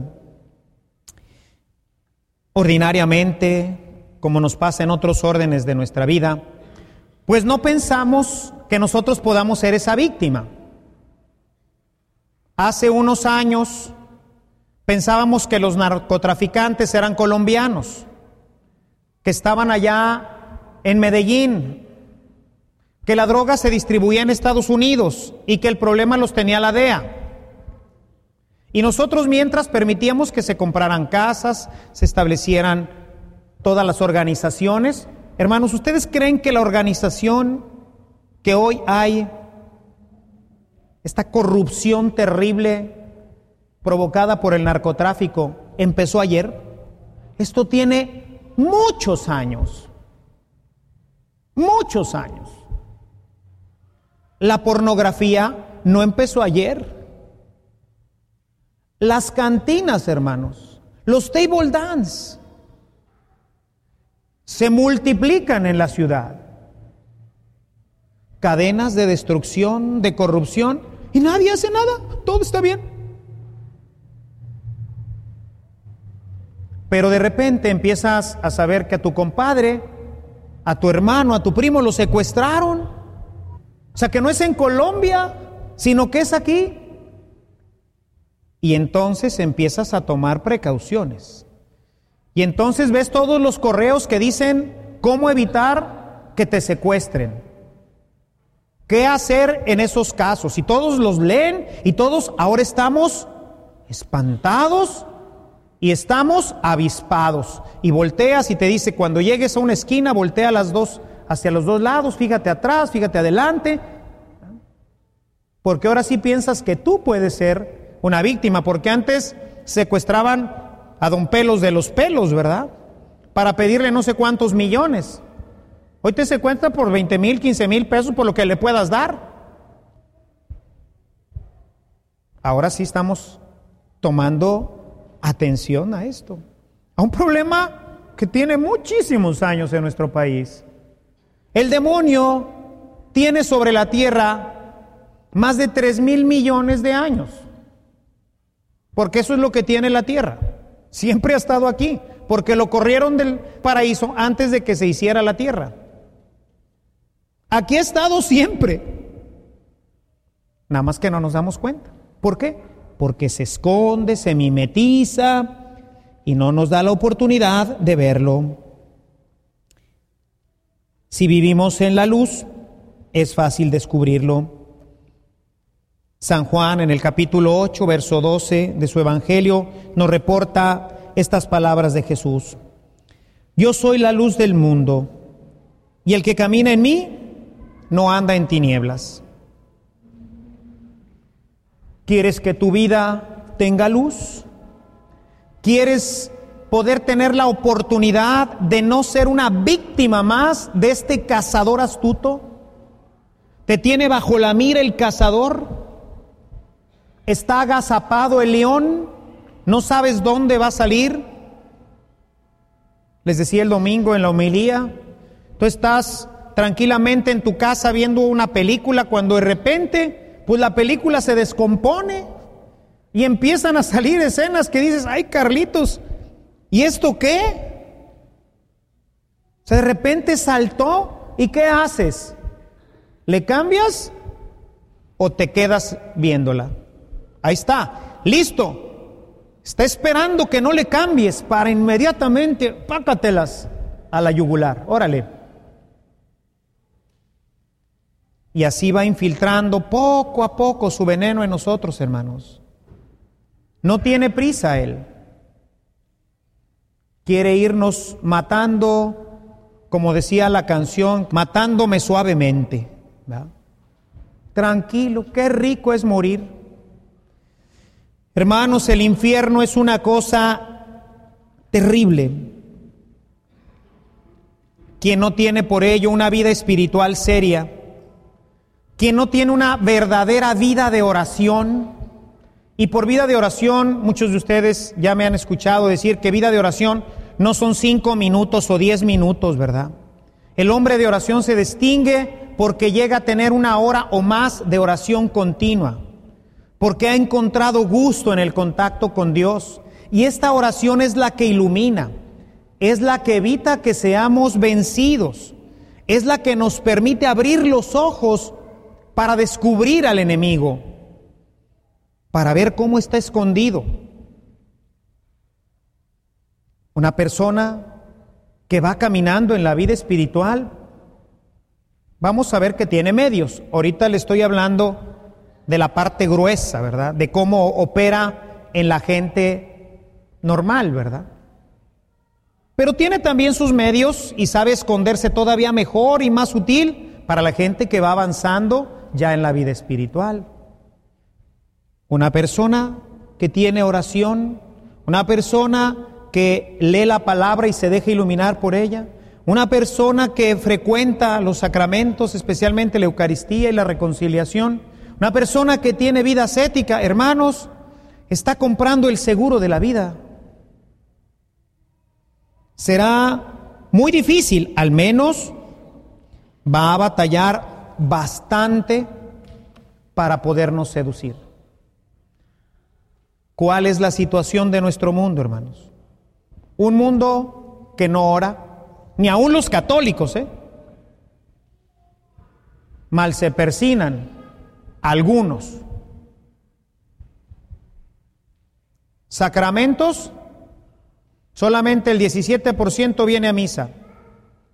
Ordinariamente, como nos pasa en otros órdenes de nuestra vida, pues no pensamos que nosotros podamos ser esa víctima. Hace unos años pensábamos que los narcotraficantes eran colombianos, que estaban allá en Medellín, que la droga se distribuía en Estados Unidos y que el problema los tenía la DEA. Y nosotros mientras permitíamos que se compraran casas, se establecieran todas las organizaciones. Hermanos, ¿ustedes creen que la organización que hoy hay, esta corrupción terrible, provocada por el narcotráfico empezó ayer. Esto tiene muchos años. Muchos años. La pornografía no empezó ayer. Las cantinas, hermanos, los table dance, se multiplican en la ciudad. Cadenas de destrucción, de corrupción, y nadie hace nada, todo está bien. Pero de repente empiezas a saber que a tu compadre, a tu hermano, a tu primo lo secuestraron. O sea, que no es en Colombia, sino que es aquí. Y entonces empiezas a tomar precauciones. Y entonces ves todos los correos que dicen cómo evitar que te secuestren. ¿Qué hacer en esos casos? Y todos los leen y todos ahora estamos espantados y estamos avispados. Y volteas y te dice, cuando llegues a una esquina, voltea las dos, hacia los dos lados, fíjate atrás, fíjate adelante. Porque ahora sí piensas que tú puedes ser una víctima, porque antes secuestraban a don Pelos de los Pelos, ¿verdad? Para pedirle no sé cuántos millones. Hoy te se cuenta por 20 mil, 15 mil pesos por lo que le puedas dar. Ahora sí estamos tomando atención a esto. A un problema que tiene muchísimos años en nuestro país. El demonio tiene sobre la tierra más de 3 mil millones de años. Porque eso es lo que tiene la tierra. Siempre ha estado aquí, porque lo corrieron del paraíso antes de que se hiciera la tierra. Aquí ha estado siempre. Nada más que no nos damos cuenta. ¿Por qué? Porque se esconde, se mimetiza y no nos da la oportunidad de verlo. Si vivimos en la luz, es fácil descubrirlo. San Juan en el capítulo 8, verso 12 de su Evangelio nos reporta estas palabras de Jesús. Yo soy la luz del mundo y el que camina en mí no anda en tinieblas. ¿Quieres que tu vida tenga luz? ¿Quieres poder tener la oportunidad de no ser una víctima más de este cazador astuto? ¿Te tiene bajo la mira el cazador? está agazapado el león, no sabes dónde va a salir. Les decía el domingo en la homilía, tú estás tranquilamente en tu casa viendo una película cuando de repente, pues la película se descompone y empiezan a salir escenas que dices, ay Carlitos, ¿y esto qué? O sea, de repente saltó y ¿qué haces? ¿Le cambias o te quedas viéndola? Ahí está, listo. Está esperando que no le cambies para inmediatamente pácatelas a la yugular. Órale. Y así va infiltrando poco a poco su veneno en nosotros, hermanos. No tiene prisa él. Quiere irnos matando, como decía la canción, matándome suavemente. Tranquilo, qué rico es morir. Hermanos, el infierno es una cosa terrible. Quien no tiene por ello una vida espiritual seria, quien no tiene una verdadera vida de oración, y por vida de oración, muchos de ustedes ya me han escuchado decir que vida de oración no son cinco minutos o diez minutos, ¿verdad? El hombre de oración se distingue porque llega a tener una hora o más de oración continua porque ha encontrado gusto en el contacto con Dios. Y esta oración es la que ilumina, es la que evita que seamos vencidos, es la que nos permite abrir los ojos para descubrir al enemigo, para ver cómo está escondido. Una persona que va caminando en la vida espiritual, vamos a ver que tiene medios. Ahorita le estoy hablando de la parte gruesa, ¿verdad? De cómo opera en la gente normal, ¿verdad? Pero tiene también sus medios y sabe esconderse todavía mejor y más útil para la gente que va avanzando ya en la vida espiritual. Una persona que tiene oración, una persona que lee la palabra y se deja iluminar por ella, una persona que frecuenta los sacramentos, especialmente la Eucaristía y la reconciliación, una persona que tiene vida ascética, hermanos, está comprando el seguro de la vida. Será muy difícil, al menos va a batallar bastante para podernos seducir. ¿Cuál es la situación de nuestro mundo, hermanos? Un mundo que no ora, ni aun los católicos, ¿eh? Mal se persinan algunos. Sacramentos, solamente el 17% viene a misa.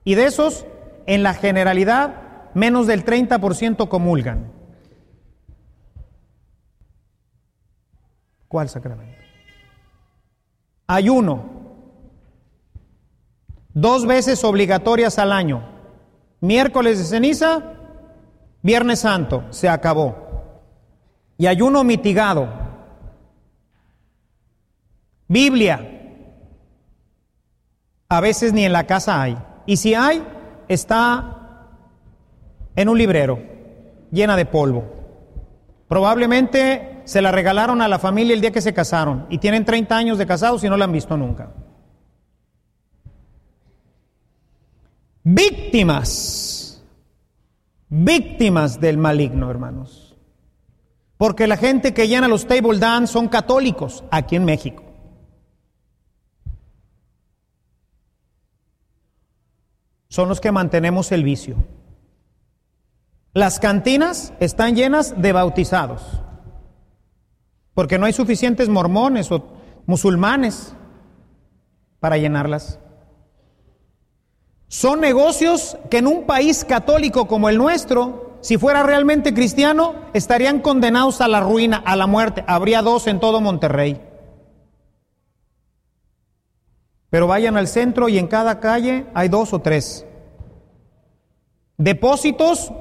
Y de esos, en la generalidad, menos del 30% comulgan. ¿Cuál sacramento? Ayuno. Dos veces obligatorias al año. Miércoles de ceniza, Viernes Santo, se acabó. Y ayuno mitigado. Biblia. A veces ni en la casa hay. Y si hay, está en un librero, llena de polvo. Probablemente se la regalaron a la familia el día que se casaron y tienen 30 años de casados y no la han visto nunca. Víctimas, víctimas del maligno, hermanos. Porque la gente que llena los table dance son católicos aquí en México. Son los que mantenemos el vicio. Las cantinas están llenas de bautizados porque no hay suficientes mormones o musulmanes para llenarlas. Son negocios que en un país católico como el nuestro, si fuera realmente cristiano, estarían condenados a la ruina, a la muerte. Habría dos en todo Monterrey. Pero vayan al centro y en cada calle hay dos o tres. Depósitos,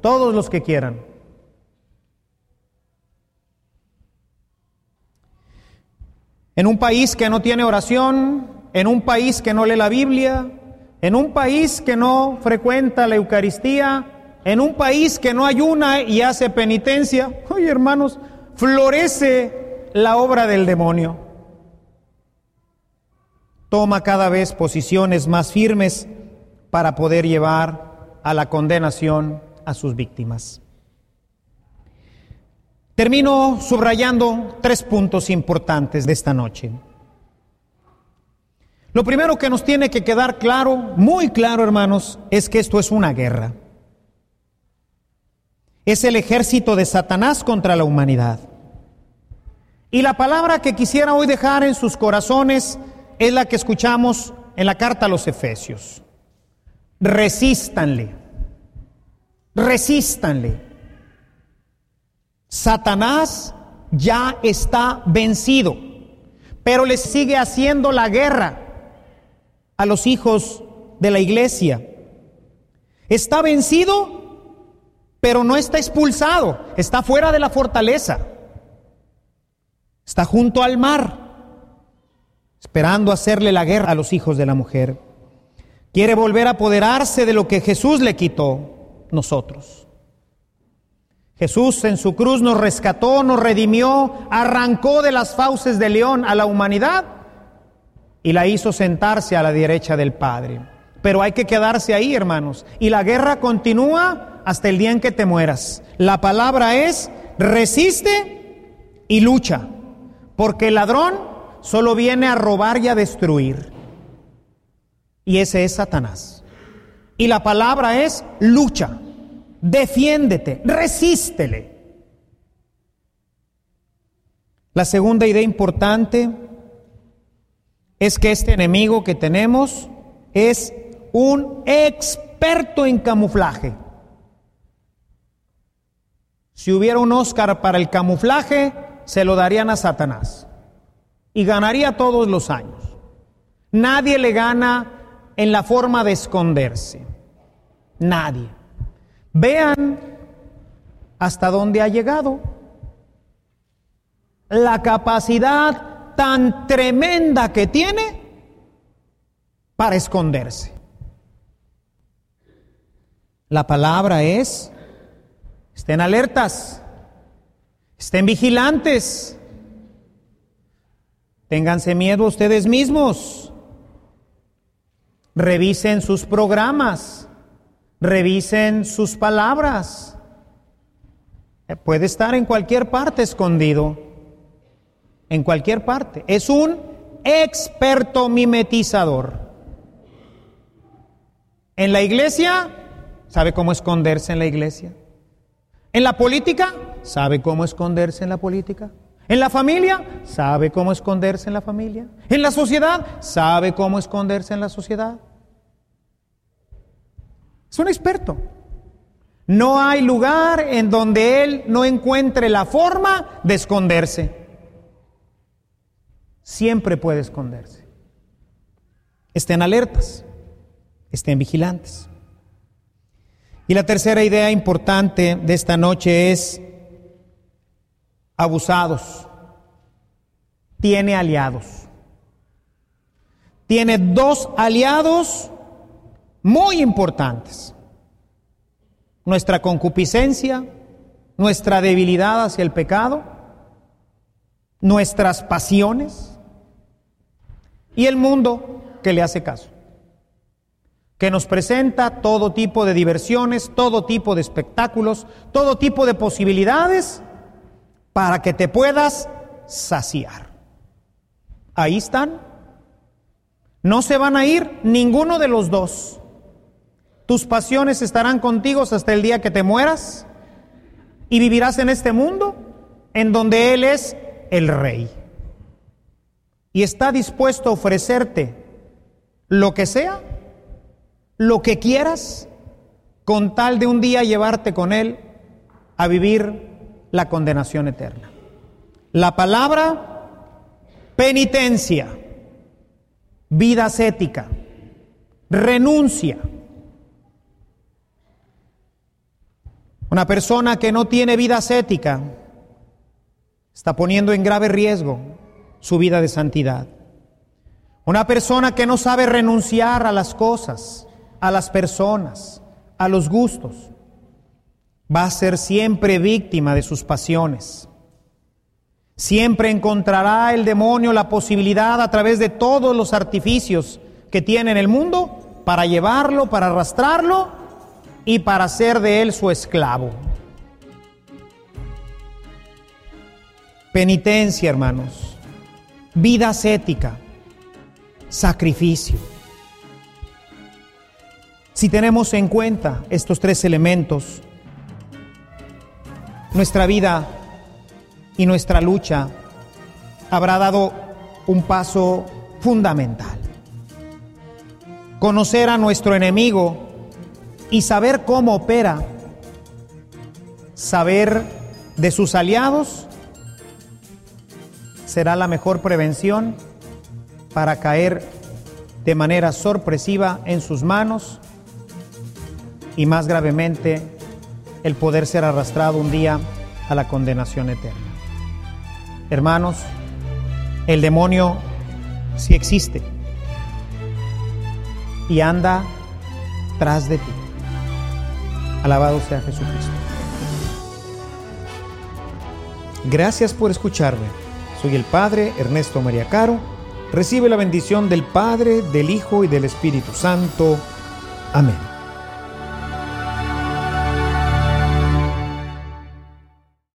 todos los que quieran. En un país que no tiene oración, en un país que no lee la Biblia, en un país que no frecuenta la Eucaristía, en un país que no ayuna y hace penitencia, oye hermanos, florece la obra del demonio. Toma cada vez posiciones más firmes para poder llevar a la condenación a sus víctimas. Termino subrayando tres puntos importantes de esta noche. Lo primero que nos tiene que quedar claro, muy claro hermanos, es que esto es una guerra. Es el ejército de Satanás contra la humanidad. Y la palabra que quisiera hoy dejar en sus corazones es la que escuchamos en la carta a los Efesios. Resístanle. Resístanle. Satanás ya está vencido, pero le sigue haciendo la guerra a los hijos de la iglesia. Está vencido, pero no está expulsado, está fuera de la fortaleza. Está junto al mar, esperando hacerle la guerra a los hijos de la mujer. Quiere volver a apoderarse de lo que Jesús le quitó nosotros. Jesús en su cruz nos rescató, nos redimió, arrancó de las fauces de león a la humanidad y la hizo sentarse a la derecha del Padre. Pero hay que quedarse ahí, hermanos. Y la guerra continúa hasta el día en que te mueras. La palabra es, resiste y lucha. Porque el ladrón solo viene a robar y a destruir. Y ese es Satanás. Y la palabra es lucha defiéndete, resístele. La segunda idea importante es que este enemigo que tenemos es un experto en camuflaje. Si hubiera un Oscar para el camuflaje, se lo darían a Satanás y ganaría todos los años. Nadie le gana en la forma de esconderse. Nadie. Vean hasta dónde ha llegado. la capacidad tan tremenda que tiene para esconderse. La palabra es, estén alertas, estén vigilantes, ténganse miedo ustedes mismos, revisen sus programas, revisen sus palabras. Puede estar en cualquier parte escondido, en cualquier parte. Es un experto mimetizador. En la iglesia, sabe cómo esconderse en la iglesia. En la política, sabe cómo esconderse en la política. En la familia, sabe cómo esconderse en la familia. En la sociedad, sabe cómo esconderse en la sociedad. Es un experto. No hay lugar en donde él no encuentre la forma de esconderse. Siempre puede esconderse. Estén alertas, estén vigilantes. Y la tercera idea importante de esta noche es abusados. Tiene aliados. Tiene dos aliados muy importantes. Nuestra concupiscencia, nuestra debilidad hacia el pecado, nuestras pasiones y el mundo que le hace caso, que nos presenta todo tipo de diversiones, todo tipo de espectáculos, todo tipo de posibilidades para que te puedas saciar. Ahí están. No se van a ir ninguno de los dos. Tus pasiones estarán contigo hasta el día que te mueras y vivirás en este mundo en donde Él es el rey. Y está dispuesto a ofrecerte lo que sea, lo que quieras, con tal de un día llevarte con Él a vivir la condenación eterna. La palabra penitencia, vida ascética, renuncia, Una persona que no tiene vida ascética está poniendo en grave riesgo su vida de santidad. Una persona que no sabe renunciar a las cosas, a las personas, a los gustos, va a ser siempre víctima de sus pasiones. Siempre encontrará el demonio la posibilidad a través de todos los artificios que tiene en el mundo para llevarlo, para arrastrarlo y para hacer de él su esclavo. Penitencia, hermanos, vida ascética, sacrificio. Si tenemos en cuenta estos tres elementos, nuestra vida y nuestra lucha habrá dado un paso fundamental. Conocer a nuestro enemigo y saber cómo opera, saber de sus aliados, será la mejor prevención para caer de manera sorpresiva en sus manos y más gravemente el poder ser arrastrado un día a la condenación eterna. Hermanos, el demonio sí existe y anda tras de ti. Alabado sea Jesucristo. Gracias por escucharme. Soy el Padre Ernesto María Caro. Recibe la bendición del Padre, del Hijo y del Espíritu Santo. Amén.